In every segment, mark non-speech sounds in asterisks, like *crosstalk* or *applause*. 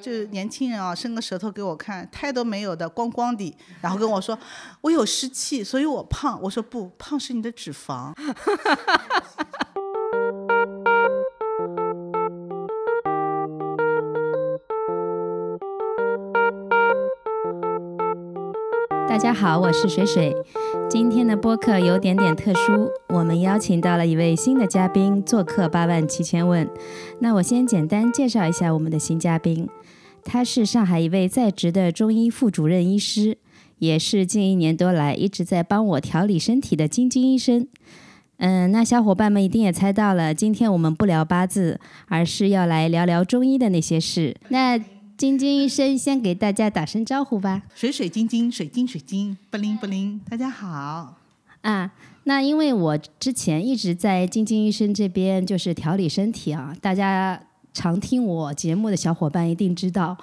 就是年轻人啊，伸个舌头给我看，胎都没有的，光光的，然后跟我说我有湿气，所以我胖。我说不，胖是你的脂肪。*laughs* 大家好，我是水水。今天的播客有点点特殊，我们邀请到了一位新的嘉宾做客八万七千问。那我先简单介绍一下我们的新嘉宾，他是上海一位在职的中医副主任医师，也是近一年多来一直在帮我调理身体的晶晶医生。嗯，那小伙伴们一定也猜到了，今天我们不聊八字，而是要来聊聊中医的那些事。那晶晶医生先给大家打声招呼吧。水水晶晶，水晶水晶，不灵不灵。大家好啊。那因为我之前一直在晶晶医生这边就是调理身体啊，大家常听我节目的小伙伴一定知道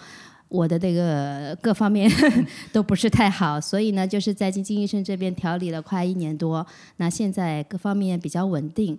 我的这个各方面 *laughs* 都不是太好，所以呢，就是在金金医生这边调理了快一年多，那现在各方面比较稳定。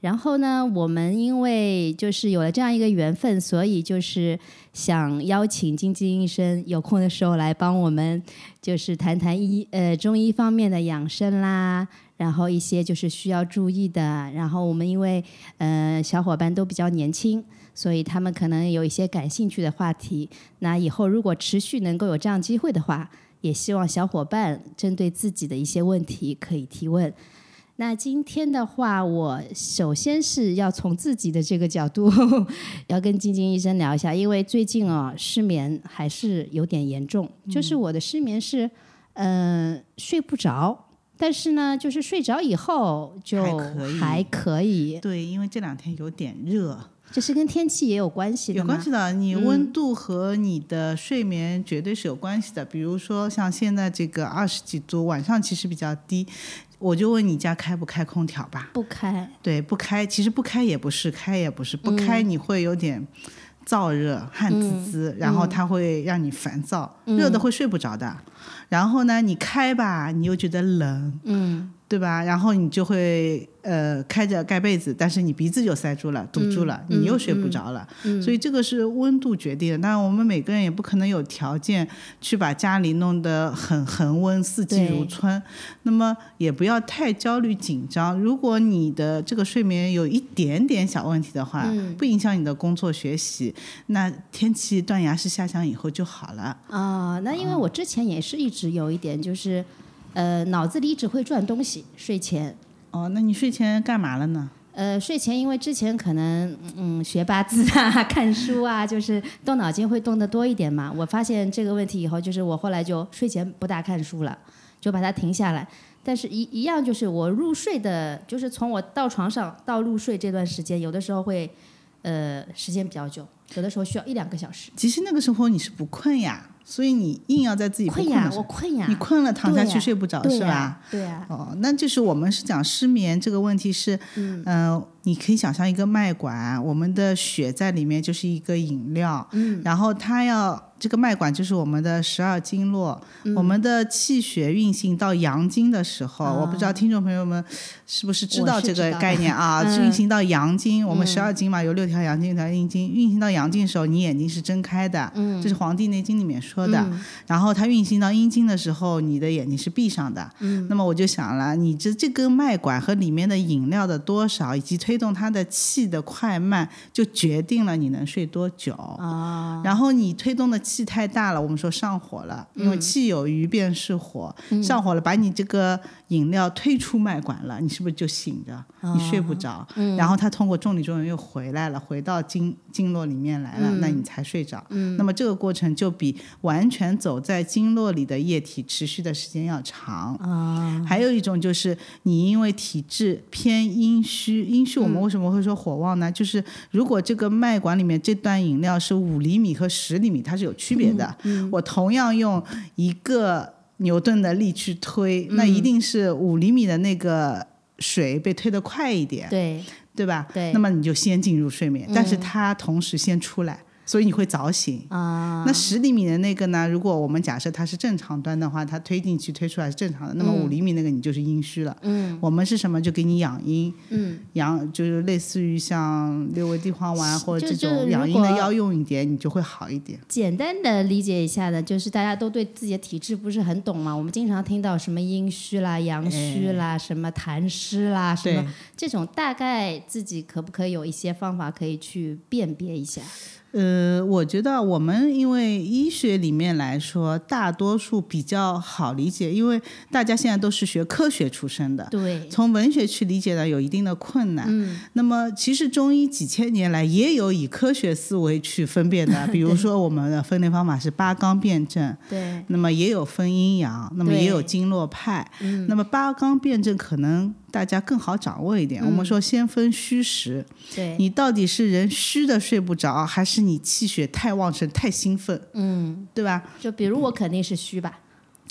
然后呢，我们因为就是有了这样一个缘分，所以就是想邀请金金医生有空的时候来帮我们，就是谈谈医呃中医方面的养生啦，然后一些就是需要注意的。然后我们因为呃小伙伴都比较年轻，所以他们可能有一些感兴趣的话题。那以后如果持续能够有这样机会的话，也希望小伙伴针对自己的一些问题可以提问。那今天的话，我首先是要从自己的这个角度，*laughs* 要跟晶晶医生聊一下，因为最近啊失眠还是有点严重，就是我的失眠是嗯睡不着，但是呢，就是睡着以后就还可以。对，因为这两天有点热，这是跟天气也有关系的有关系的，你温度和你的睡眠绝对是有关系的。比如说像现在这个二十几度，晚上其实比较低。我就问你家开不开空调吧？不开。对，不开。其实不开也不是，开也不是。不开你会有点燥热、汗滋滋，然后它会让你烦躁，热的会睡不着的。然后呢，你开吧，你又觉得冷。嗯。对吧？然后你就会呃开着盖被子，但是你鼻子就塞住了，堵住了，你又睡不着了。所以这个是温度决定的。当然，我们每个人也不可能有条件去把家里弄得很恒温、四季如春。那么也不要太焦虑紧张。如果你的这个睡眠有一点点小问题的话，不影响你的工作学习，那天气断崖式下降以后就好了。啊，那因为我之前也是一直有一点就是。呃，脑子里只会转东西。睡前，哦，那你睡前干嘛了呢？呃，睡前因为之前可能嗯学八字啊、看书啊，*laughs* 就是动脑筋会动得多一点嘛。我发现这个问题以后，就是我后来就睡前不大看书了，就把它停下来。但是，一一样就是我入睡的，就是从我到床上到入睡这段时间，有的时候会呃时间比较久，有的时候需要一两个小时。其实那个时候你是不困呀。所以你硬要在自己困呀，我困呀，你困了躺下去睡不着是吧？对呀。哦，那就是我们是讲失眠这个问题是，嗯，你可以想象一个脉管，我们的血在里面就是一个饮料，嗯，然后它要。这个脉管就是我们的十二经络，我们的气血运行到阳经的时候，我不知道听众朋友们是不是知道这个概念啊？运行到阳经，我们十二经嘛，有六条阳经，一条阴经。运行到阳经的时候，你眼睛是睁开的，这是《黄帝内经》里面说的。然后它运行到阴经的时候，你的眼睛是闭上的。那么我就想了，你这这根脉管和里面的饮料的多少，以及推动它的气的快慢，就决定了你能睡多久。然后你推动的。气太大了，我们说上火了，因为气有余便是火，上火了，把你这个饮料推出脉管了，你是不是就醒着？你睡不着，然后它通过重力作用又回来了，回到经经络里面来了，那你才睡着。那么这个过程就比完全走在经络里的液体持续的时间要长。还有一种就是你因为体质偏阴虚，阴虚我们为什么会说火旺呢？就是如果这个脉管里面这段饮料是五厘米和十厘米，它是有。区别的，我同样用一个牛顿的力去推，那一定是五厘米的那个水被推得快一点，对对吧？对，那么你就先进入睡眠，但是它同时先出来，所以你会早醒。啊，那十厘米的那个呢？如果我们假设它是正常端的话，它推进去推出来是正常的，那么五厘米那个你就是阴虚了。嗯我们是什么？就给你养阴，嗯，养就是类似于像六味地黄丸或者这种养阴的药用一点，你就会好一点。简单的理解一下呢，就是大家都对自己的体质不是很懂嘛。我们经常听到什么阴虚啦、阳虚啦、什么痰湿啦，什么这种，大概自己可不可以有一些方法可以去辨别一下？呃，我觉得我们因为医学里面来说，大多数比较好理解，因为大家现在都是学科学出身的，对，从文学去理解呢有一定的困难。嗯，那么其实中医几千年来也有以科学思维去分辨的，*laughs* 比如说我们的分类方法是八纲辩证，对，那么也有分阴阳，那么也有经络派。嗯，那么八纲辩证可能大家更好掌握一点。我们说先分虚实，对，你到底是人虚的睡不着，还是你气血太旺盛、太兴奋，嗯，对吧？就比如我肯定是虚吧，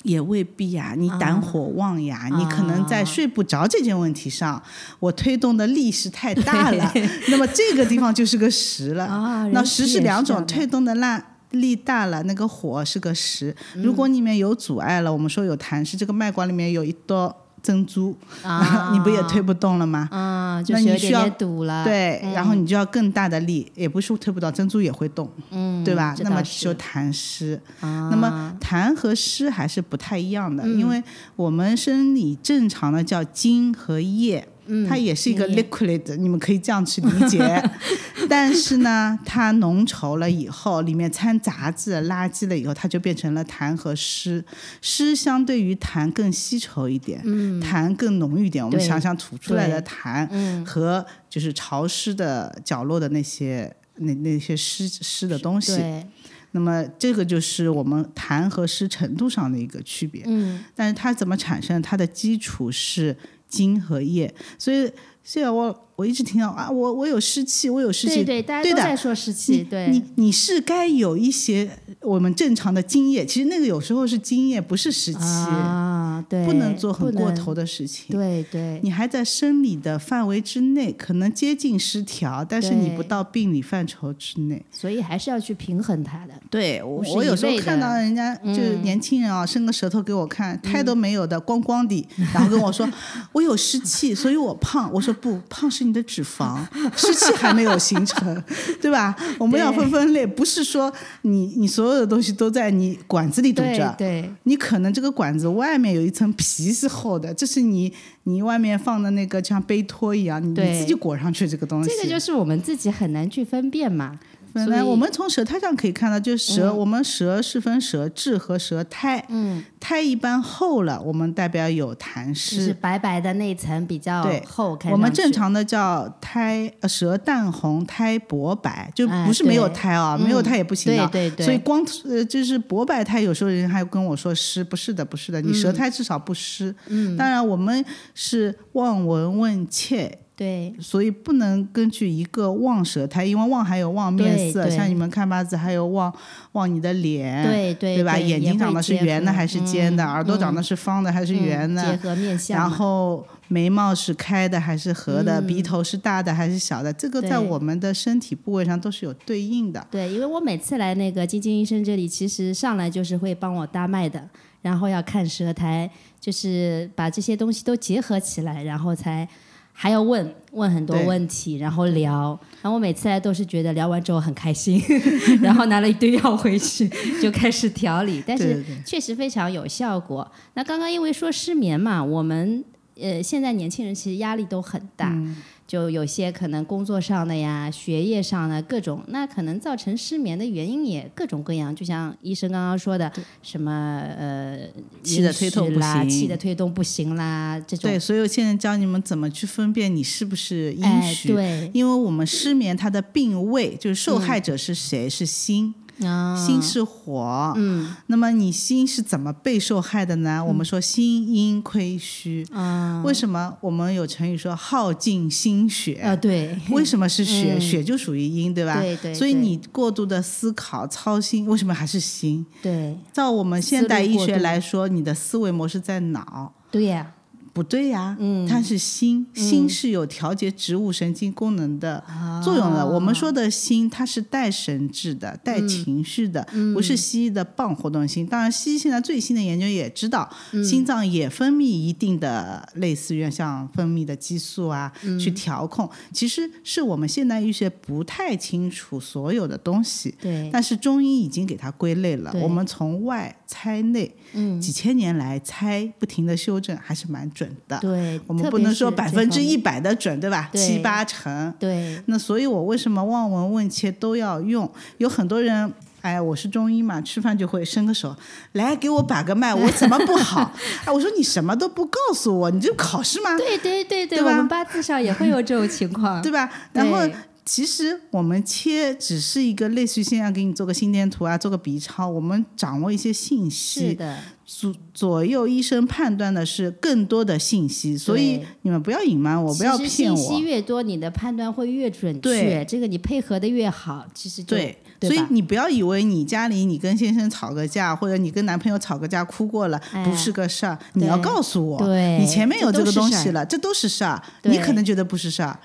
也未必呀、你胆火旺呀，你可能在睡不着这件问题上，我推动的力是太大了，*laughs* 那么这个地方就是个实了。啊，那实是两种，推动的烂。力大了，那个火是个实。嗯如果里面有阻碍了，我们说有痰湿，这个脉管里面有一朵珍珠，啊 *laughs* 你不也推不动了吗？啊，就是有点那你需要堵了，对，然后你就要更大的力，也不是推不到，珍珠也会动，嗯，对吧？那么就痰湿。啊，那么痰和湿还是不太一样的，因为我们生理正常的叫津和液。它也是一个 liquid，你们可以这样去理解。*laughs* 但是呢，它浓稠了以后，里面掺杂质、垃圾了以后，它就变成了痰和湿。湿相对于痰更稀稠一点，痰更浓郁一点。我们想想吐出来的痰和就是潮湿的角落的那些那那些湿湿的东西，对，那么这个就是我们痰和湿程度上的一个区别。嗯，但是它怎么产生？它的基础是金和叶，所以现在我我一直听到啊，我我有湿气，我有湿气，对对，大家都在说湿气，对，你你是该有一些我们正常的津液，其实那个有时候是津液，不是湿气，啊，对，不能做很过头的事情。对对，你还在生理的范围之内，可能接近失调，但是你不到病理范畴之内。所以还是要去平衡它的。对我我有时候看到人家就是年轻人啊，伸个舌头给我看，胎都没有的，光光的，然后跟我说 *laughs* 我有湿气，所以我胖。我说不，胖是你的脂肪，湿气还没有形成，*laughs* 对吧？我们要分分类，不是说你你所有的东西都在你管子里堵对着。对你可能这个管子外面有一层皮是厚的，这是你你外面放的那个像杯托一样，你你自己裹上去这个东西。这个就是我们自己很难去分辨嘛。本来我们从舌苔上可以看到，就是舌，我们舌是分舌质和舌苔。嗯，苔一般厚了，我们代表有痰就是湿。白白的那层比较厚，我们正常的叫苔，呃，舌淡红，苔薄白，就哎不是没有苔啊，嗯没有苔也不行的。对对对所以光呃，就是薄白苔，有时候人还跟我说湿，不是的，不是的，你舌苔至少不湿。嗯。当然，我们是望闻问切，对所以不能根据一个望舌苔，因为望还有望面色，像你们看八字还有望望你的脸，对对对吧？眼睛长得是圆的还是尖的？嗯耳朵长得是方的还是嗯圆的？结合面相然，后眉毛是开的还是合的？鼻头是大的还是小的？这个在我们的身体部位上都是有对应的。对，因为我每次来那个晶晶医生这里，其实上来就是会帮我搭脉的，然后要看舌苔，就是把这些东西都结合起来，然后才还要问问很多问题，然后聊。然后我每次来都是觉得聊完之后很开心，*laughs* 然后拿了一堆药回去 *laughs* 就开始调理，但是确实非常有效果。那刚刚因为说失眠嘛，我们呃现在年轻人其实压力都很大。嗯就有些可能工作上的呀、学业上的各种，那可能造成失眠的原因也各种各样。就像医生刚刚说的，什么呃气的推动不行气的推动不行啦，这种对，所以我现在教你们怎么去分辨你是不是阴哎虚。对因为我们失眠，它的病位就是受害者是谁？是心。啊，心是火，嗯。那么你心是怎么被受害的呢？我们说心阴亏虚，啊。为什么我们有成语说耗尽心血？啊对。为什么是血？嗯。血就属于阴，对吧？对对对所以你过度的思考、操心，为什么还是心？对。照我们现代医学来说，你的思维模式在脑，对呀，不对呀，嗯，它是心，心是有调节植物神经功能的作用的。我们说的心，它是带神智的，带情绪的，不是西医的棒活动心。当然，西医现在最新的研究也知道，心脏也分泌一定的类似于像分泌的激素啊，去调控。其实是我们现代医学不太清楚所有的东西，对，但是中医已经给它归类了。我们从外猜内，嗯，几千年来猜，不停的修正，还是蛮准。准的，对，我们不能说百分之一百的准，对吧？七八成，对。那所以，我为什么望闻问切都要用？有很多人，哎，我是中医嘛，吃饭就会伸个手来给我把个脉，我怎么不好？*laughs* 哎，我说你什么都不告诉我，你就考试吗？对对对对，我们八字上也会有这种情况，*laughs* 对吧？然后。其实我们切只是一个类似于现在给你做个心电图啊，做个 B 超，我们掌握一些信息。是的。左左右医生判断的是更多的信息，所以你们不要隐瞒我，不要骗我。信息越多，你的判断会越准确。这个你配合的越好，其实对。所以你不要以为你家里你跟先生吵个架，或者你跟男朋友吵个架哭过了，不是个事儿。你要告诉我，你前面有这个东西了，这都是事儿。你可能觉得不是事儿。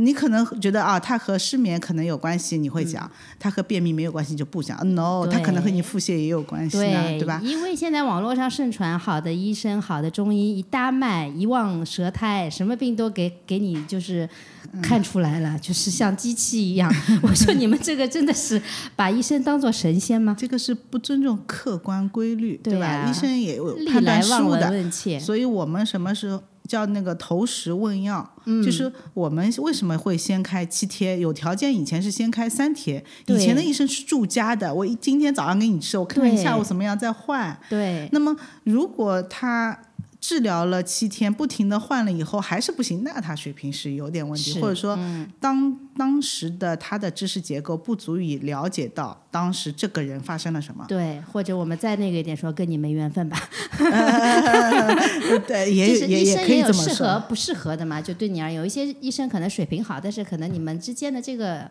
你可能觉得啊，它和失眠可能有关系，你会讲；他和便秘没有关系就不讲。No，它可能和你腹泻也有关系呢，对吧？因为现在网络上盛传好的医生、好的中医，一搭脉、一望舌苔，什么病都给给你就是看出来了，就是像机器一样。*laughs* 我说你们这个真的是把医生当做神仙吗？这个是不尊重客观规律，对吧？医生也有判断失误的，所以我们什么时候？叫那个投石问药，就是我们为什么会先开七贴？有条件以前是先开三贴，以前的医生是住家的。我今天早上给你吃，我看看下午怎么样再换。对，那么如果他。治疗了七天，不停的换了以后还是不行，那他水平是有点问题，或者说当当时的他的知识结构不足以了解到当时这个人发生了什么。对，或者我们再那个一点说，跟你没缘分吧。*laughs* 对，也也也可以这么适合不适合的嘛？就对你而言，有一些医生可能水平好，但是可能你们之间的这个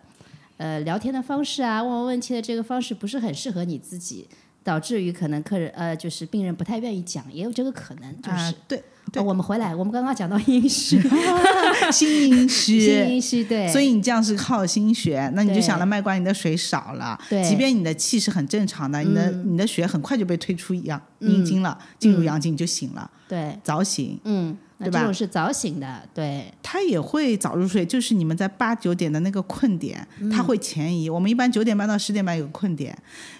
呃聊天的方式啊，问问问题的这个方式不是很适合你自己。导致于可能客人呃，就是病人不太愿意讲，也有这个可能，就是对对。我们回来，*laughs* 我们刚刚讲到阴虚，*laughs* 心阴虚，心阴虚，对。所以你这样是靠心血，那你就想了脉管你的水少了，对。即便你的气是很正常的，你的你的血很快就被推出阳阴经了，进入阳经你就醒了，对。早醒，嗯。对吧？这种是早醒的，对。他也会早入睡，就是你们在八九点的那个困点，他会前移。我们一般九点半到十点半有个困点，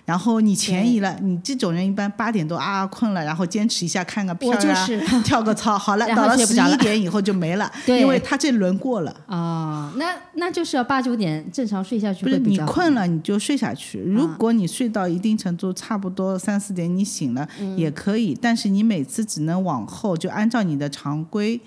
然后你前移了，你这种人一般八点多啊困了，然后坚持一下看个片啊，*laughs* 跳个操，好了，到了十一点以后就没了，*laughs* 因为他这轮过了。哦，那那就是要八九点正常睡下去。不是你困了你就睡下去，如果你睡到一定程度，差不多三四点你醒了也可以，但是你每次只能往后就按照你的常。规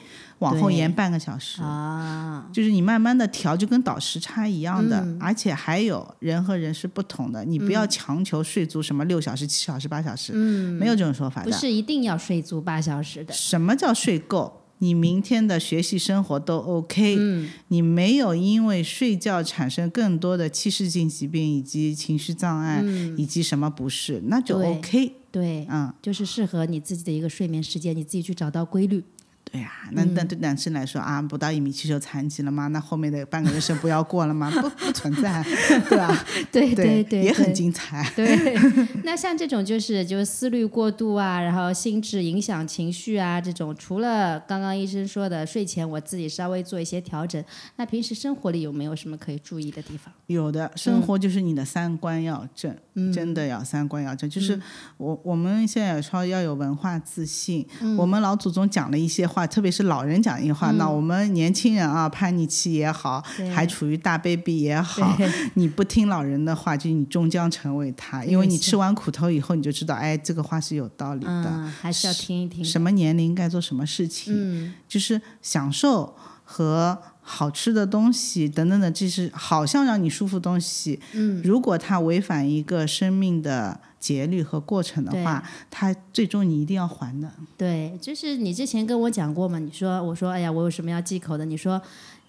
往后延半个小时啊，就是你慢慢的调，就跟倒时差一样的，而且还有人和人是不同的，你不要强求睡足什么六小时、七小时、八小时，嗯，没有这种说法的，不是一定要睡足八小时的。什么叫睡够？你明天的学习生活都 OK，嗯，你没有因为睡觉产生更多的器质性疾病以及情绪障碍，以及什么不适，那就 OK，对，嗯，就是适合你自己的一个睡眠时间，你自己去找到规律。对呀，那那对男生来说啊，不到一米七就残疾了吗？那后面的半个人生不要过了吗？不不存在，*laughs* 对吧？*laughs* 对对对，也很精彩。对，*laughs* 那像这种就是就是思虑过度啊，然后心智影响情绪啊，这种除了刚刚医生说的睡前我自己稍微做一些调整，那平时生活里有没有什么可以注意的地方？有的，生活就是你的三观要正，真的要三观要正。就是我我们现在说要有文化自信，我们老祖宗讲了一些话。特别是老人讲一句话，那我们年轻人啊，叛逆期也好，还处于大 baby 也好，*laughs* 你不听老人的话，就你终将成为他，因为你吃完苦头以后，你就知道，哎，这个话是有道理的，还是要听一听。什么年龄该做什么事情，就是享受和好吃的东西等等的，这是好像让你舒服东西。嗯，如果它违反一个生命的。节律和过程的话，它最终你一定要还的。对，就是你之前跟我讲过嘛，你说我说哎呀，我有什么要忌口的？你说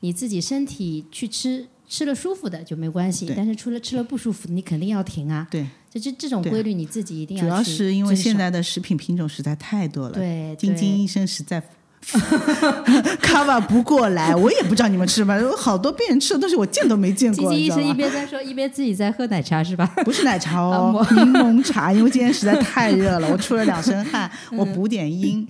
你自己身体去吃吃了舒服的就没关系，但是除了吃了不舒服，你肯定要停啊。对，就这这种规律你自己一定要。主要是因为现在的食品品种实在太多了，对，晶晶医生实在。*laughs* cover 不过来，我也不知道你们吃什么，有好多病人吃的东西我见都没见过。基金医生一边在说，一边自己在喝奶茶是吧？不是奶茶哦，*laughs* 柠檬茶，因为今天实在太热了，*laughs* 我出了两身汗，我补点阴。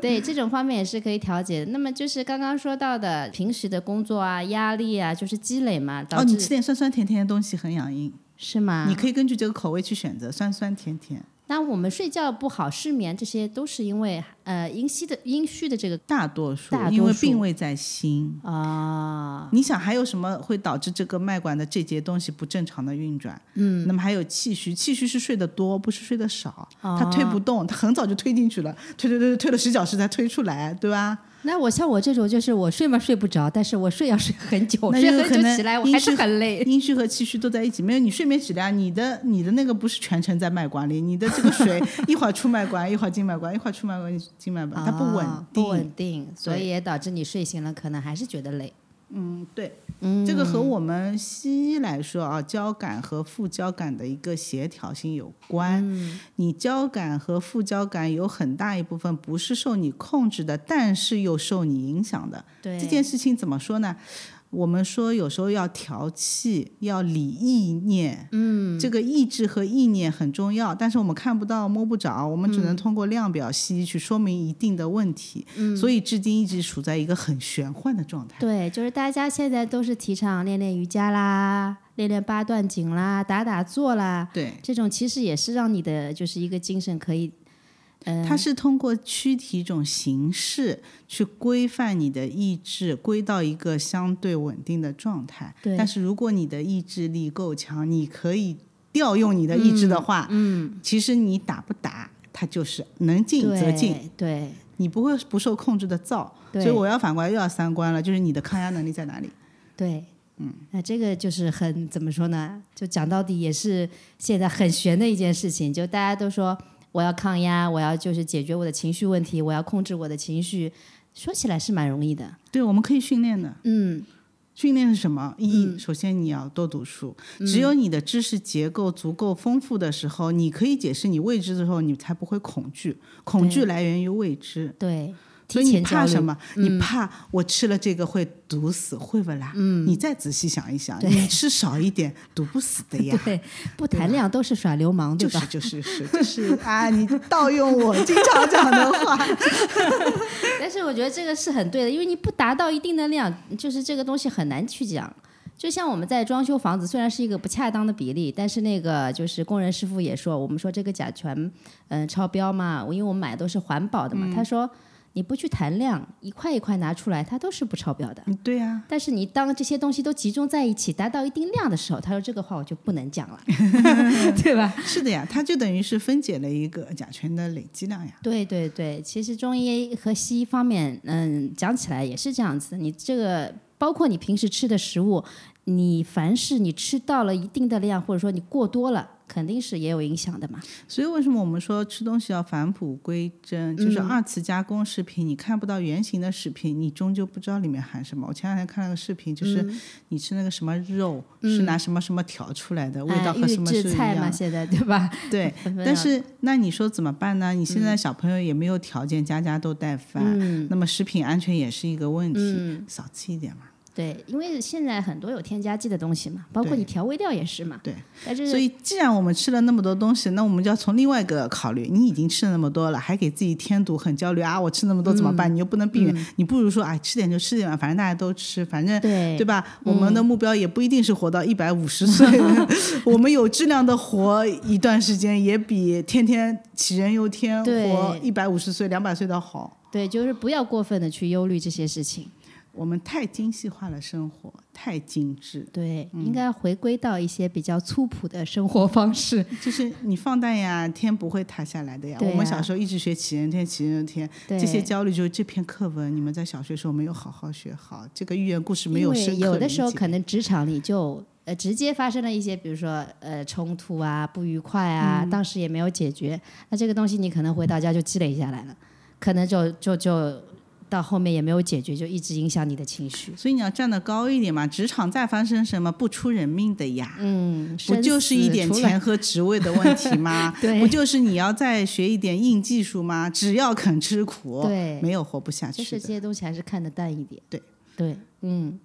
对，这种方面也是可以调节的。那么就是刚刚说到的，平时的工作啊、压力啊，就是积累嘛，导哦，你吃点酸酸甜甜的东西很养阴，是吗？你可以根据这个口味去选择酸酸甜甜。那我们睡觉不好、失眠，这些都是因为呃阴虚的阴虚的这个大多数大多数因为病位在心。啊，你想还有什么会导致这个脉管的这节东西不正常的运转？嗯，那么还有气虚，气虚是睡得多，不是睡得少。哦他推不动，他很早就推进去了，推推推推推了十小时才推出来，对吧？那我像我这种，就是我睡嘛睡不着，但是我睡要睡很久，那睡很久起来我还是很累。阴虚和气虚都在一起，没有你睡眠质量，你的你的那个不是全程在脉管里，你的这个水 *laughs* 一会儿出脉管，一会儿进脉管，一会儿出脉管进脉管，它不稳啊定。不稳定，所以也导致你睡醒了可能还是觉得累。嗯，对，嗯，这个和我们西医来说啊，交感和副交感的一个协调性有关。嗯你交感和副交感有很大一部分不是受你控制的，但是又受你影响的。对这件事情怎么说呢？我们说有时候要调气，要理意念，嗯，这个意志和意念很重要，但是我们看不到、摸不着，我们只能通过量表西医去说明一定的问题，嗯，所以至今一直处在一个很玄幻的状态。对，就是大家现在都是提倡练练瑜伽啦，练练八段锦啦，打打坐啦，对，这种其实也是让你的就是一个精神可以，嗯、它是通过躯体一种形式去规范你的意志，归到一个相对稳定的状态。对但是如果你的意志力够强，你可以调用你的意志的话，嗯，其实你打不打，它就是能进则进，对对你不会不受控制的造。对所以我要反过来又要三观了，就是你的抗压能力在哪里？对，嗯，那这个就是很怎么说呢？就讲到底也是现在很悬的一件事情，就大家都说我要抗压，我要就是解决我的情绪问题，我要控制我的情绪，说起来是蛮容易的，对，我们可以训练的。嗯，训练是什么？一，首先你要多读书。只有你的知识结构足够丰富的时候，你可以解释你未知的时候，你才不会恐惧。恐惧来源于未知，对，所以你怕什么？你怕我吃了这个会毒死，会不啦？嗯，你再仔细想一想，你吃少一点，毒不死的呀。*laughs* 对，不谈量都是耍流氓，对吧？就是就是是 *laughs* 就是啊！你盗用我经常讲的话，*laughs* 但是我觉得这个是很对的，因为你不达到一定的量，就是这个东西很难去讲。就像我们在装修房子，虽然是一个不恰当的比例，但是那个就是工人师傅也说，我们说这个甲醛嗯、超标嘛，因为我们买的都是环保的嘛，他说你不去谈量，一块一块拿出来，它都是不超标的。对呀、但是你当这些东西都集中在一起，达到一定量的时候，他说这个话我就不能讲了，*laughs* 对吧？是的呀，它就等于是分解了一个甲醛的累积量呀。对对对，其实中医和西医方面，嗯，讲起来也是这样子。你这个包括你平时吃的食物，你凡是你吃到了一定的量，或者说你过多了，肯定是也有影响的嘛。所以为什么我们说吃东西要返璞归真？就是嗯二次加工食品，你看不到原型的食品，你终究不知道里面含什么。我前两天看了个视频，就是嗯你吃那个什么肉、是拿什么什么调出来的，味道和什么是一制菜嘛，样。现在对吧？对，*laughs* 但是那你说怎么办呢？你现嗯在小朋友也没有条件家家都带饭，那么食品安全也是一个问题，嗯少吃一点嘛。对，因为现在很多有添加剂的东西嘛，包括你调味料也是嘛。对，但是所以，既然我们吃了那么多东西，那我们就要从另外一个考虑。你已经吃了那么多了，还给自己添堵，很焦虑啊！我吃那么多怎么嗯办？你又不能避免，你不如说，哎，吃点就吃点吧，反正大家都吃，反正对对吧？我们的目标也不一定是活到一百五十岁，*laughs* 我们有质量的活一段时间，也比天天杞人忧天活一百五十岁、两百岁的好。对，就是不要过分的去忧虑这些事情。我们太精细化了生活，太精致。对，嗯。应该回归到一些比较粗朴的生活方式。*laughs* 就是你放淡呀，天不会塌下来的呀。我们小时候一直学杞人天，杞人天，对。这些焦虑就是这篇课文，你们在小学时候没有好好学好，这个寓言故事没有因为深刻有的时候可能职场里就呃直接发生了一些，比如说呃冲突啊、不愉快嗯。啊，当时也没有解决，那这个东西你可能回到家就积累下来了，可能就就就到后面也没有解决，就一直影响你的情绪。所以你要站得高一点嘛，职场再发生什么不出人命的呀？嗯，不就是一点？钱和职位的问题吗 *laughs* 对不就是你要再学一点硬技术吗？只要肯吃苦，对没有活不下就是去的。这些东西还是看得淡一点。对对，嗯，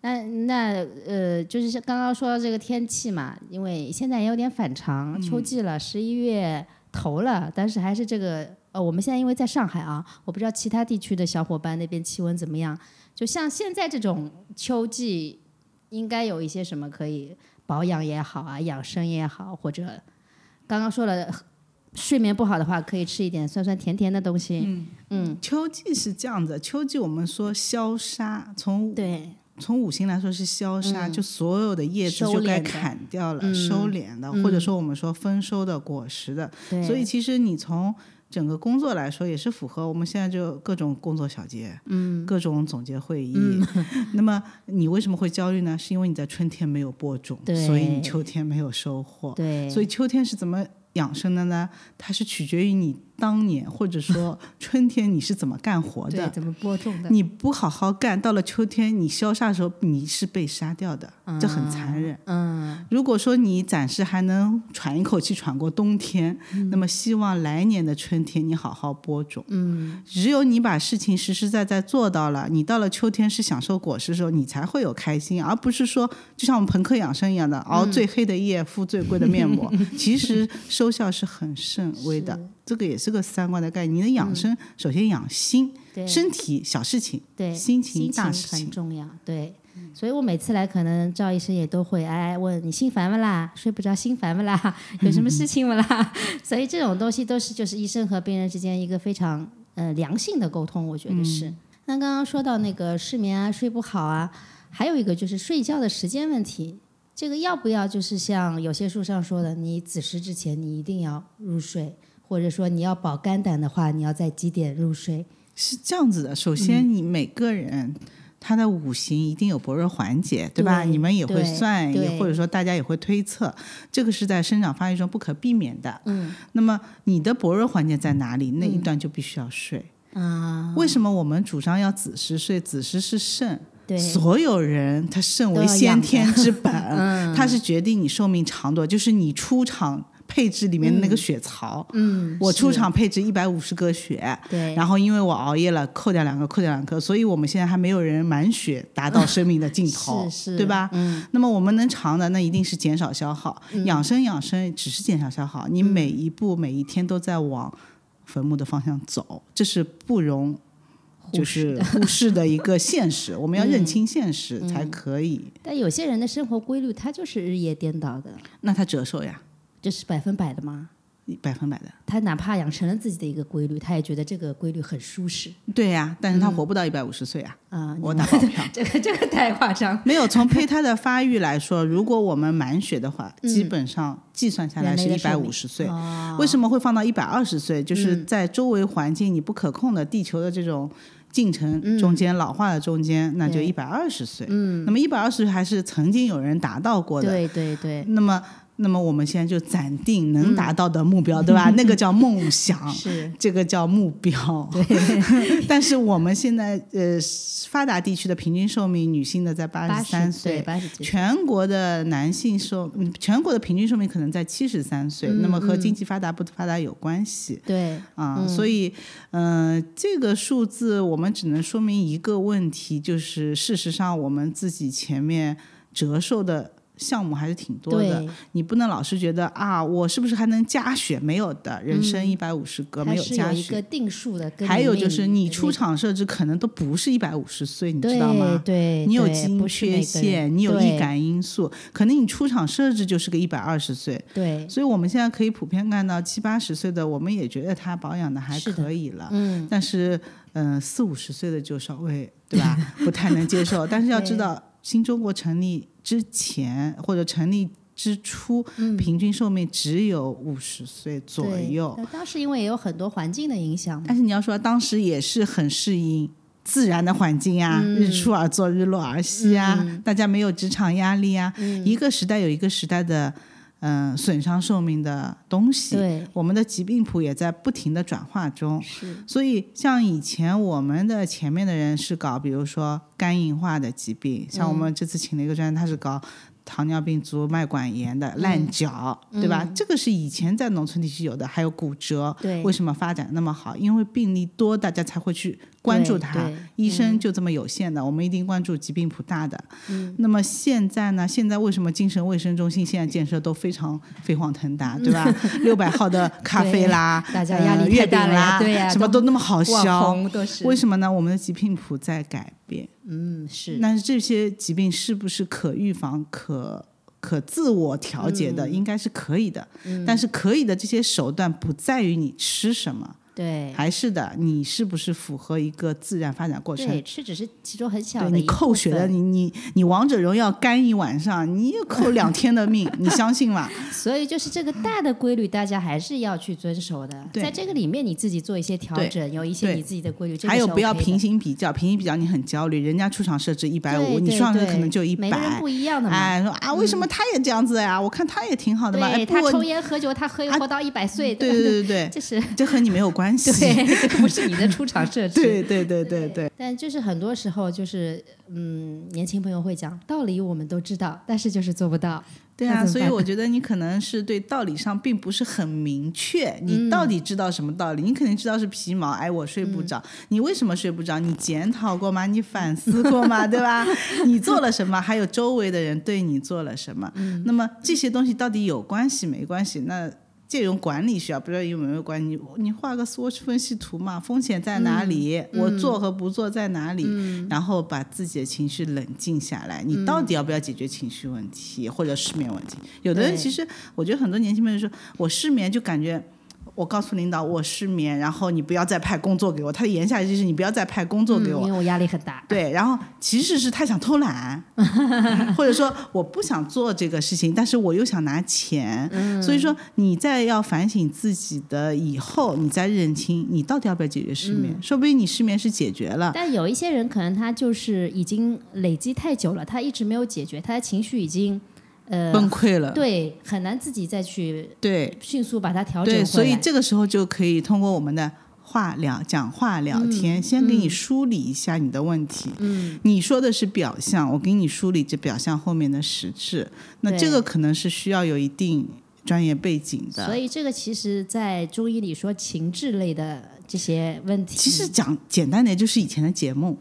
那那呃，就是像刚刚说到这个天气嘛，因为现在也有点反常，秋季了，十一月头了，但是还是这个呃，我们现在因为在上海啊，我不知道其他地区的小伙伴那边气温怎么样。就像现在这种秋季，应该有一些什么可以保养也好啊，养生也好，或者刚刚说了。睡眠不好的话，可以吃一点酸酸甜甜的东西。嗯秋季是这样子，秋季我们说消杀，从对，从五行来说是消杀，就所有的叶子就该砍掉了，嗯收敛的，或者说我们说丰收的果实的。对，所以其实你从整个工作来说，也是符合我们现在就各种工作小结，嗯，各种总结会议。*laughs* 那么你为什么会焦虑呢？是因为你在春天没有播种，对所以你秋天没有收获。对，所以秋天是怎么养生的呢？它是取决于你当年或者说 *laughs* 春天你是怎么干活的。对怎么播种的？你不好好干，到了秋天你消杀的时候，你是被杀掉的，这很残忍。嗯，如果说你暂时还能喘一口气喘过冬天，嗯那么希望来年的春天你好好播种。嗯，只有你把事情实实在在做到了，你到了秋天是享受果实的时候，你才会有开心，而不是说就像我们朋克养生一样的熬最黑的夜，敷最贵的面膜，其实收效是很甚 *laughs* 微的。这个也是个三观的概念。你的养生，首先养心，身体小事情，对，心情情大事情。很重要。对，所以我每次来，可能赵医生也都会哎问你心烦不啦？睡不着心烦不啦？*laughs* 有什么事情不啦？*laughs* 所以这种东西都是就是医生和病人之间一个非常呃良性的沟通，我觉得是。那刚刚说到那个失眠啊，睡不好啊，还有一个就是睡觉的时间问题。这个要不要就是像有些书上说的，你子时之前你一定要入睡，或者说你要保肝胆的话，你要在几点入睡？是这样子的，首嗯先你每个人。他的五行一定有薄弱环节，对吧？对你们也会算，也或者说大家也会推测，这个是在生长发育中不可避免的。嗯，那么你的薄弱环节在哪里？那一段就必须要睡。啊，为什么我们主张要子时睡？子时是肾，对，所有人他肾为先天之本，*laughs* 嗯它是决定你寿命长短，就是你出厂配置里面的那个血槽。嗯，我出厂配置一百五十个血，对，然后因为我熬夜了，扣掉两个，扣掉两个，所以我们现在还没有人满血达到生命的尽头，*laughs* 是是对吧？嗯，那么我们能长的，那一定是减少消耗，养生养生只是减少消耗，你每一步每一天都在往坟墓的方向走，这是不容。就是忽视的一个现实，*laughs* 我们要认清现实才可以。但有些人的生活规律，他就是日夜颠倒的，那他折寿呀，这是百分百的吗？百分百的。他哪怕养成了自己的一个规律，他也觉得这个规律很舒适对呀，但是他活不到一百五十岁啊，啊。我你打保票。*laughs* 这个这个太夸张，没有从胚胎的发育来说，如果我们满血的话，基本上计算下来是一百五十岁。哦为什么会放到一百二十岁？就是在周围环境你不可控的地球的这种进程中间、老化的中间，那就一百二十岁。嗯，那么一百二十岁还是曾经有人达到过的。对对对，那么，那么我们现在就暂定能达到的目标，对吧？*laughs* 那个叫梦想。是这个叫目标，*laughs* 但是我们现在呃发达地区的平均寿命，女性的在八八十三岁，全国的男性寿，嗯全国的平均寿命可能在七十三岁，那么和经济发达不发达有关系对啊、所以，嗯、这个数字我们只能说明一个问题，就是事实上我们自己前面折寿的。项目还是挺多的，你不能老是觉得啊，我是不是还能加血？没有的，人生一百五十个，没有加血。有一个定数的，还有就是你出厂设置可能都不是一百五十岁，你知道吗？对，你有对基因缺陷，你有易感因素，可能你出厂设置就是个一百二十岁，对，所以我们现在可以普遍看到七八十岁的，我们也觉得他保养的还可以了，嗯，但是嗯、呃四五十岁的就稍微对吧，*laughs* 不太能接受。但是要知道，新中国成立之前或者成立之初，平均寿命只有五十岁左右。那当时因为也有很多环境的影响，但是你要说当时也是很适应自然的环境啊，日出而作，日落而息啊，大家没有职场压力啊，一个时代有一个时代的。嗯、损伤寿命的东西。对，我们的疾病谱也在不停的转化中。是，所以，像以前我们的前面的人是搞，比如说肝硬化的疾病，像我们这次请了一个专家，他是搞糖尿病足脉管炎的烂脚，对吧？这个是以前在农村地区有的，还有骨折，对为什么发展那么好？因为病例多，大家才会去关注它对对。医生就这么有限的，我们一定关注疾病谱大的。那么现在呢？现在为什么精神卫生中心现在建设都非常飞黄腾达，对吧？六百号的 *laughs* 咖啡啦，大家压力呃月太大了呀饼啦，对呀什么都都那么好网销。红都是，为什么呢？我们的疾病谱在改变，嗯是，但是这些疾病是不是可预防、可可自我调节的？应该是可以的。但是可以的这些手段不在于你吃什么，对还是的，你是不是符合一个自然发展过程？对，吃只是其中很小对你的一部扣血的，你你你王者荣耀干一晚上，你也扣两天的命，*laughs* 你相信吗？所以就是这个大的规律，大家还是要去遵守的。在这个里面，你自己做一些调整，有一些你自己的规律。这个是还有不要平行比较，平行比较你很焦虑，人家出厂设置一百五，对对你上个对可能就一每个人百不，一样的嘛。哎，说啊，为什么他也这样子呀？我看他也挺好的嘛，哎，对他抽烟喝酒，他可以啊活到一百岁。对对对对这是对，*laughs* 这和你没有关系。对，*laughs* 这个不是你的出场设置。*laughs* 对对对对对，但就是很多时候，就是嗯，年轻朋友会讲道理，我们都知道，但是就是做不到。对啊，所以我觉得你可能是对道理上并不是很明确，嗯你到底知道什么道理？你肯定知道是皮毛，哎，我睡不着。嗯你为什么睡不着？你检讨过吗？你反思过吗？*laughs* 对吧？你做了什么？还有周围的人对你做了什么？嗯那么这些东西到底有关系没关系？那这种管理需要，不知道有没有关系？你你画个 SWOT 分析图嘛，风险在哪里？嗯我做和不做在哪里？然后把自己的情绪冷静下来，你到底要不要解决情绪问题或者失眠问题？有的人其实，我觉得很多年轻朋友说，我失眠就感觉。我告诉领导我失眠，然后你不要再派工作给我。他的言下之意是你不要再派工作给我。嗯因为我压力很大。对，然后其实是他想偷懒，*laughs* 或者说我不想做这个事情，但是我又想拿钱，所以说你在要反省自己的以后，你再认清你到底要不要解决失眠，说不定你失眠是解决了，但有一些人可能他就是已经累积太久了，他一直没有解决，他的情绪已经呃崩溃了，对很难自己再去对迅速把它调整回对，所以这个时候就可以通过我们的。话聊讲话聊天，先给你梳理一下你的问题。嗯，你说的是表象，我给你梳理这表象后面的实质。那这个可能是需要有一定专业背景的。所以这个其实，在中医里说情志类的这些问题，其实讲简单点，就是以前的解梦，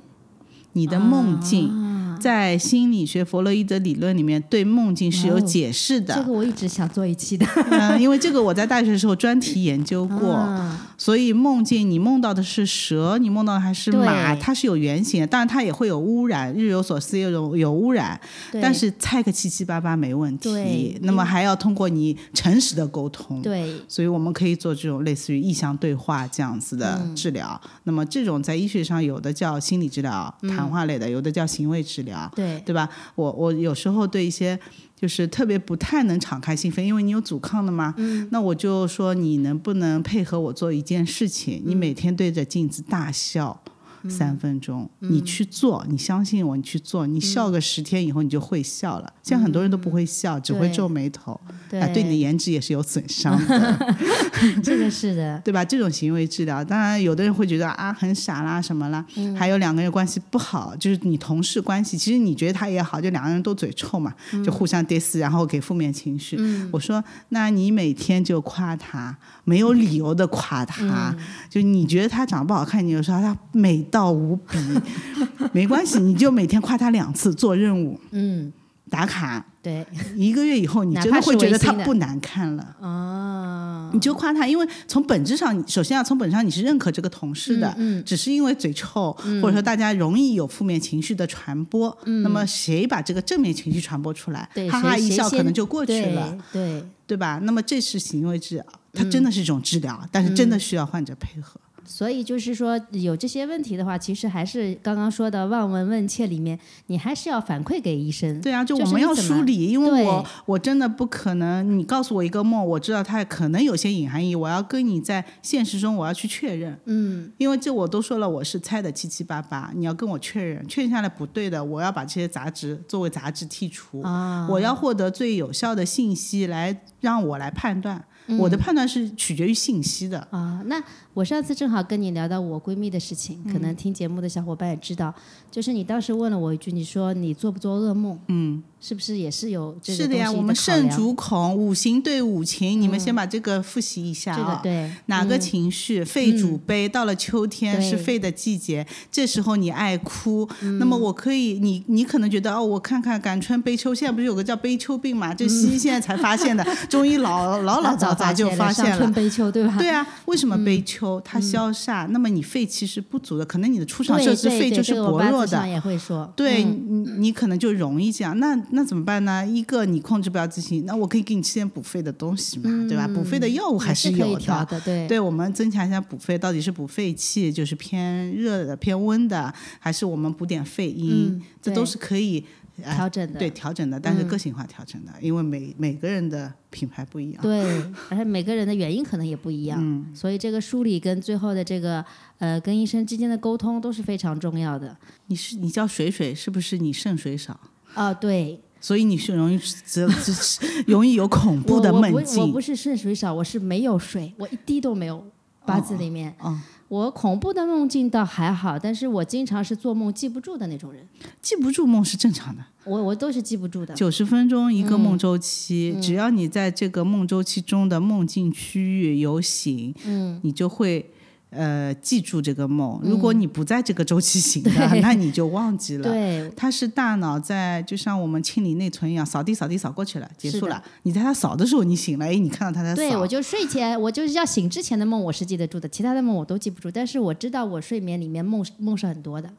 你的梦境，啊在心理学弗洛伊德理论里面对梦境是有解释的。这个我一直想做一期的。嗯，因为这个我在大学的时候专题研究过，啊 *laughs* 所以梦境你梦到的是蛇，你梦到的还是马，它是有原型的，当然它也会有污染，日有所思夜有有污染，但是猜个七七八八没问题。那么还要通过你诚实的沟通，对所以我们可以做这种类似于意向对话这样子的治疗。那么这种在医学上有的叫心理治疗，谈话类的；有的叫行为治疗，对对吧？我我有时候对一些就是特别不太能敞开心扉，因为你有阻抗的嘛。嗯。那我就说你能不能配合我做一件事情？你每天对着镜子大笑。三分钟，你去做，你相信我，你去做，你笑个十天以后，你就会笑了。现在很多人都不会笑，只会皱眉头，对。啊，对你的颜值也是有损伤的。*laughs* 这个是的，*laughs* 对吧？这种行为治疗，当然有的人会觉得啊很傻啦什么啦，还有两个人关系不好，就是你同事关系，其实你觉得他也好，就两个人都嘴臭嘛，就互相 diss，然后给负面情绪。我说，那你每天就夸他，没有理由的夸他，就你觉得他长得不好看，你就说他美到无比，*laughs* 没关系，你就每天夸他两次，做任务嗯，打卡，对。一个月以后，你真的会觉得他不难看了。啊，你就夸他，因为从本质上，首先要从本质上你是认可这个同事的，嗯只是因为嘴臭，或者说大家容易有负面情绪的传播，嗯。那么谁把这个正面情绪传播出来，对，哈哈一笑，可能就过去了，对，对。对吧？那么这是行为治疗，它真的是一种治疗，但是真的需要患者配合。所以就是说，有这些问题的话，其实还是刚刚说的望闻问切里面，你还是要反馈给医生。对啊，就就是我们要梳理，因为我我真的不可能，你告诉我一个梦，我知道它可能有些隐含义，我要跟你在现实中我要去确认。嗯，因为这我都说了，我是猜的七七八八，你要跟我确认，确认下来不对的，我要把这些杂质作为杂质剔除。啊，我要获得最有效的信息来让我来判断，我的判断是取决于信息的。啊，那我上次正好跟你聊到我闺蜜的事情，可嗯能听节目的小伙伴也知道，就是你当时问了我一句，你说你做不做噩梦？嗯，是不是也是有这个是的呀，我们肾主恐，五行对五情，你们先把这个复习一下对哪个情绪？肺主悲，到了秋天是肺的季节，这时候你爱哭，那么我可以，你你可能觉得哦，我看看感春悲秋，现在不是有个叫悲秋病嘛？这西医现在才发现的，*laughs* 中医老老老早早就发现了。悲秋，对吧？对啊，为什么悲秋？它消煞，那么你肺气是不足的，可能你的出厂设置对对肺就是薄弱的字上。也会说，对嗯你，你可能就容易这样。那那怎么办呢？一个你控制不了自己，那我可以给你吃点补肺的东西嘛，对吧？补肺的药物还是有的。对对我们增强一下补肺，到底是补肺气，就是偏热的、偏温的，还是我们补点肺阴？嗯这都是可以呃调整的，对调整的，但是个性化调整的，因为每每个人的品牌不一样。对，而且每个人的原因可能也不一样，嗯所以这个梳理跟最后的这个呃跟医生之间的沟通都是非常重要的。你是你叫水水，是不是你肾水少？哦，对，所以你是容易只只 *laughs* 容易有恐怖的我我我梦境不。是肾水少，我是没有水，我一滴都没有。八字里面，哦我恐怖的梦境倒还好，但是我经常是做梦记不住的那种人，记不住梦是正常的。我我都是记不住的。九十分钟一个嗯梦周期，只要你在这个梦周期中的梦境区域有醒，嗯，你就会呃记住这个梦。如果你不在这个周期醒的，对 *laughs* 那你就忘记了。对，它是大脑在就像我们清理内存一样，扫地扫地扫过去了，结束了。你在它扫的时候，你醒了，哎，你看到它在扫。对，我就睡前，我就是要醒之前的梦我是记得住的，其他的梦我都记不住。但是我知道我睡眠里面梦梦是很多的。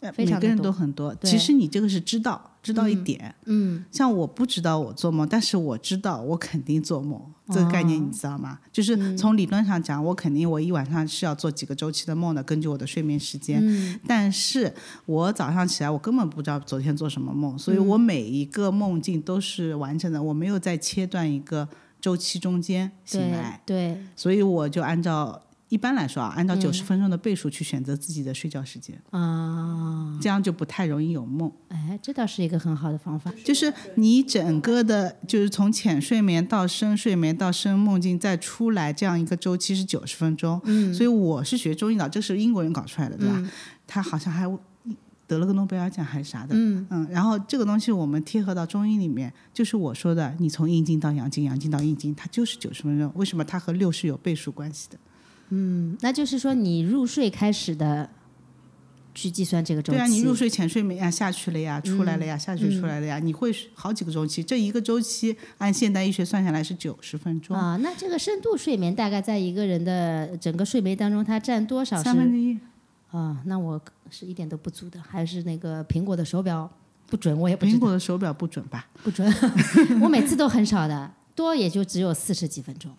呃每个人都很多。其实你这个是知道，知道一点。嗯，像我不知道我做梦，但是我知道我肯定做梦，这个概念你知道吗？就是从理论上讲，我肯定我一晚上是要做几个周期的梦的，根据我的睡眠时间。但是我早上起来，我根本不知道昨天做什么梦，所以我每一个梦境都是完整的，我没有再切断一个周期中间醒对来，对，所以我就按照。一般来说啊，按照九十分钟的倍数去选择自己的睡觉时间，啊，这样就不太容易有梦。哎，这倒是一个很好的方法。就是你整个的，就是从浅睡眠到深睡眠到深梦境再出来，这样一个周期是九十分钟。嗯，所以我是学中医的，这是英国人搞出来的，对吧？他好像还得了个诺贝尔奖还是啥的。嗯然后这个东西我们贴合到中医里面，就是我说的，你从阴经到阳经，阳经到阴经，它就是九十分钟。为什么它和六是有倍数关系的？嗯，那就是说你入睡开始的去计算这个周期。对啊，你入睡浅睡眠啊下去了呀，出来了呀，下去出来了呀，你会好几个周期，这一个周期按现代医学算下来是九十分钟。啊，那这个深度睡眠大概在一个人的整个睡眠当中，它占多少？三分之一，啊，那我是一点都不足的，还是那个苹果的手表不准，我也不知苹果的手表不准吧？不准，*laughs* 我每次都很少的，多也就只有四十几分钟。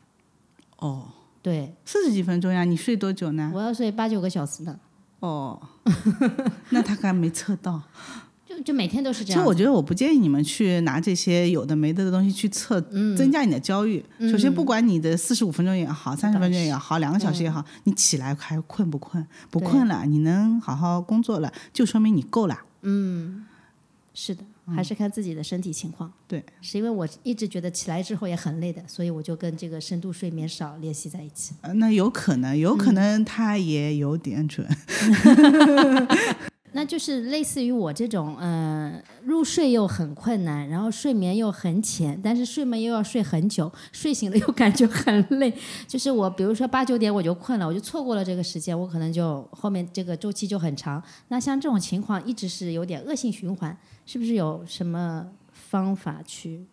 哦，对，四十几分钟呀，你睡多久呢？我要睡八九个小时呢，哦，*laughs* 那他还没测到。就就每天都是这样。其实我觉得我不建议你们去拿这些有的没的的东西去测，嗯增加你的焦虑。首先，不管你的四十五分钟也好，三十分钟也好，两个小时也好，你起来还困不困？不困了，你能好好工作了，就说明你够了。嗯是的，还是看自己的身体情况。嗯对，是因为我一直觉得起来之后也很累的，所以我就跟这个深度睡眠少联系在一起。呃那有可能，有可能他也有点准。*laughs* 那就是类似于我这种，呃，入睡又很困难，然后睡眠又很浅，但是睡眠又要睡很久，睡醒了又感觉很累。就是我，比如说八九点我就困了，我就错过了这个时间，我可能就后面这个周期就很长。那像这种情况一直是有点恶性循环，是不是有什么方法去？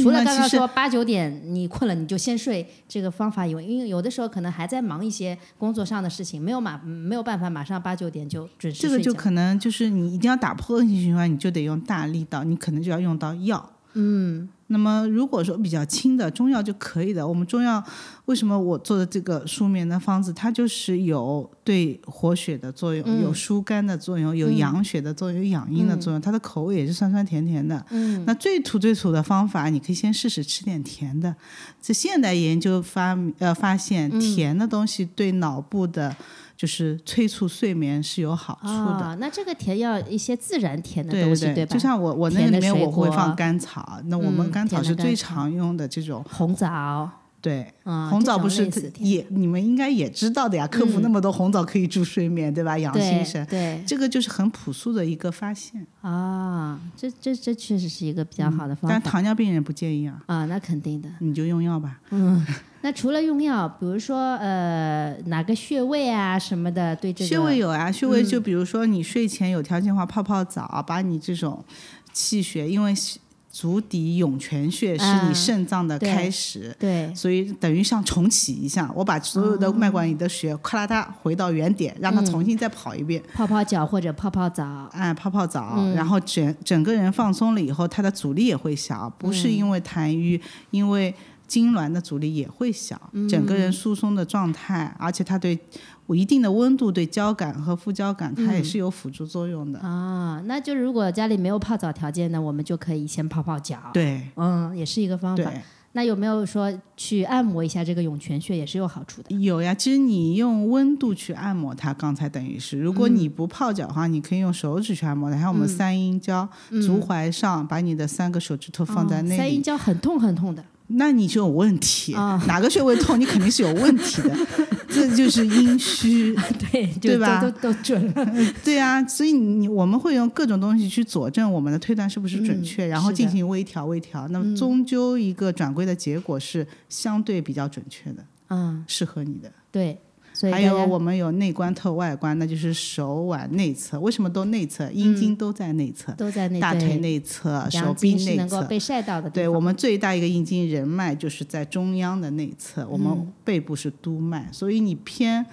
除了刚刚说八九点你困了你就先睡这个方法以外，因为有的时候可能还在忙一些工作上的事情，没有马没有办法马上八九点就准时睡觉。这个就可能就是你一定要打破恶性循环，你就得用大力道，你可能就要用到药。嗯，那么如果说比较轻的中药就可以的，我们中药为什么我做的这个舒眠的方子，它就是有对活血的作用，有疏肝的作用，有养血的作用，有养阴的作用。它的口味也是酸酸甜甜的。嗯，那最土最土的方法，你可以先试试吃点甜的。这现代研究发呃发现，甜的东西对脑部的。就是催促睡眠是有好处的。那这个甜要一些自然甜的东西，对吧？就像我我那里面我会放甘草，那我们甘草是最常用的这种红枣。对，红枣不是也你们应该也知道的呀。科普那么多红枣可以助睡眠，对吧？养心神。对，这个就是很朴素的一个发现啊。这这这确实是一个比较好的方法。但糖尿病人不建议啊。啊，那肯定的。你就用药吧。嗯。*laughs* 那除了用药，比如说呃哪个穴位啊什么的，对这个穴位有啊，穴位就比如说你睡前有条件的话泡泡澡，把你这种气血，因为足底涌泉穴是你肾脏的开始，对，所以等于像重启一下，我把所有的脉管里的血咔啦哒回到原点，让它重新再跑一遍，泡泡脚或者泡泡澡，哎，泡泡澡，然后整整个人放松了以后，它的阻力也会小，不是因为痰瘀，因为。痉挛的阻力也会小，整个人疏松的状态，而且它对我一定的温度对交感和副交感，它也是有辅助作用的啊。那就如果家里没有泡澡条件呢，我们就可以先泡泡脚。对，嗯，也是一个方法。那有没有说去按摩一下这个涌泉穴也是有好处的？有呀，其实你用温度去按摩它，刚才等于是，如果你不泡脚的话，你可以用手指去按摩它。像我们三阴交，足踝上，把你的三个手指头放在那里。三阴交很痛很痛的。那你就有问题，哪个穴位痛，你肯定是有问题的，*laughs* 这就是阴虚，*laughs* 对对吧？都都准了，*laughs* 对啊，所以你我们会用各种东西去佐证我们的推断是不是准确，然后进行微调微调，那么终究一个转归的结果是相对比较准确的，嗯，适合你的，对。还有我们有内关透外关，那就是手腕内侧。为什么都内侧？阴茎都在内侧，都在内大腿内侧、手臂内侧。能够被晒到的。对我们最大一个阴茎人脉就是在中央的内侧，我们背部是督脉，所以你偏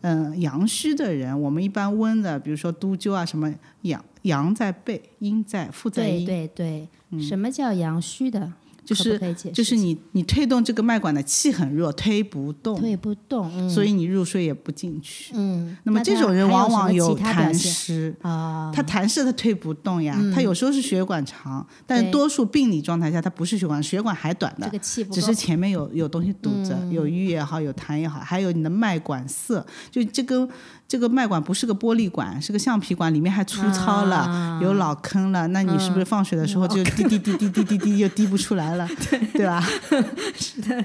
嗯阳虚的人，我们一般温的，比如说督灸啊什么，阳阳在背，阴在腹在阴。对对对，什么叫阳虚的？就是就是你你推动这个脉管的气很弱，推不动，推不动，所以你入睡也不进去。嗯，那么这种人往往有痰湿？啊，他痰湿他推不动呀，他有时候是血管长，但多数病理状态下他不是血管，血管还短的，只是前面有。有东西堵着，有瘀也好，有痰也好，还有你的脉管塞，就这个。这个脉管不是个玻璃管，是个橡皮管，里面还粗糙了，有老坑了。那你是不是放水的时候就滴 *laughs* 滴滴滴滴滴滴又滴不出来了？*laughs* 对对吧？*laughs* 是的。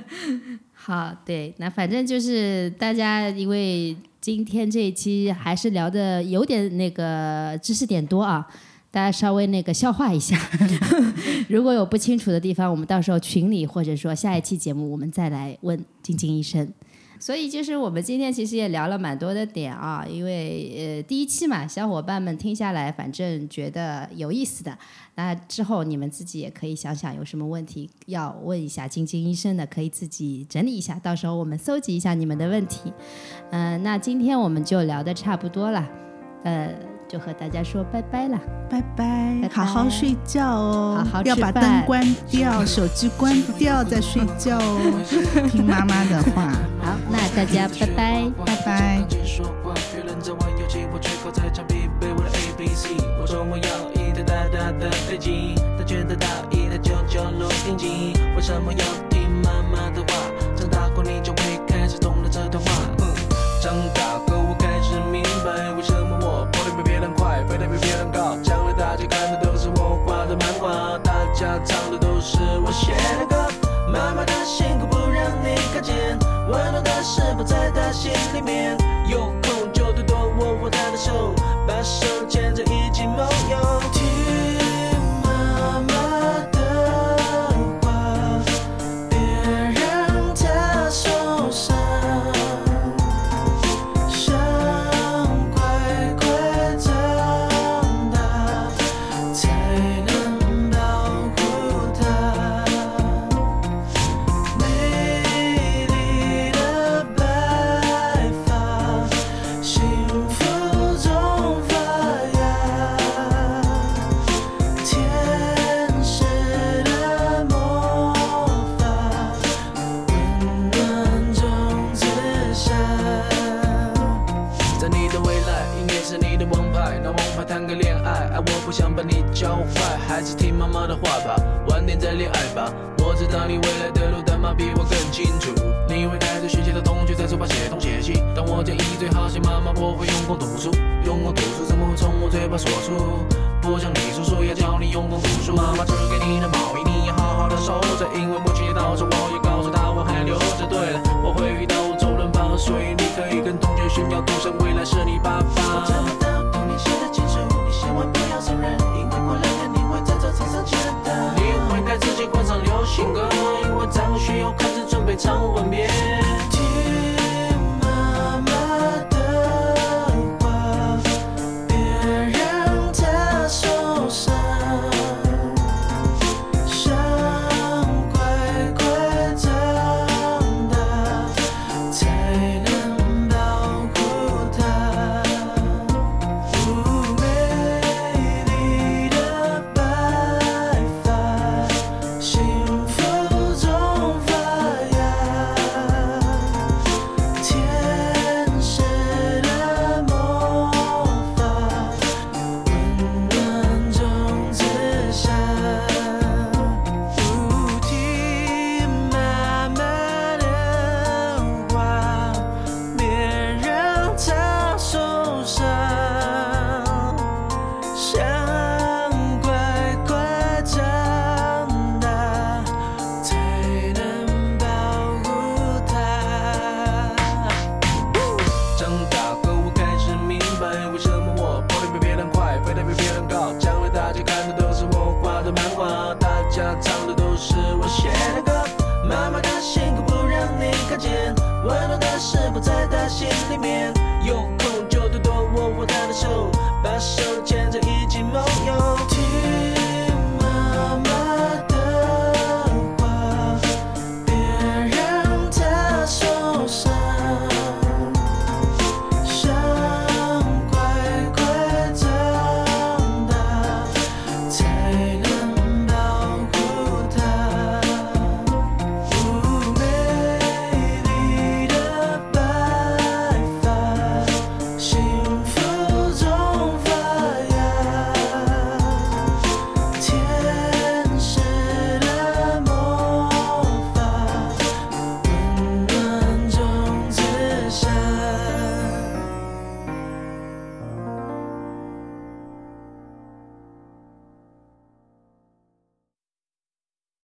好，对，那反正就是大家，因为今天这一期还是聊的有点那个知识点多啊，大家稍微那个消化一下。*laughs* 如果有不清楚的地方，我们到时候群里或者说下一期节目我们再来问晶晶医生。所以就是我们今天其实也聊了蛮多的点啊，因为呃第一期嘛，小伙伴们听下来，反正觉得有意思的，那之后你们自己也可以想想有什么问题要问一下晶晶医生的，可以自己整理一下，到时候我们搜集一下你们的问题。嗯，那今天我们就聊的差不多了，呃。就和大家说拜拜啦，拜拜，好好睡觉哦，好好要把灯关掉，手机关掉再睡觉哦，*laughs* 听妈妈的话。好，那大家拜拜，拜拜。唱写的歌，妈妈的辛苦不让你看见，温暖的食谱在她心里面？有空就多多握握她的手，把手牵着一起梦游。点再恋爱吧。我知道你未来的路，但妈比我更清楚。你会带着学姐的同学在书包写东写西，但我建议最好写妈妈，我会用功读书，用功读书怎么会从我嘴巴说出？不像你叔叔要教你用功读书，妈妈织给你的毛衣你要好好的收着，因为母亲节到时我也告诉她我还留着。对了，我会遇到周润发，所以你可以跟同学炫耀，赌神未来是你爸爸。我找不到童年写的情书，你千万不要送人，你会在操场上见到。你会给自己换上流行歌，因为张学友开始准备唱吻别。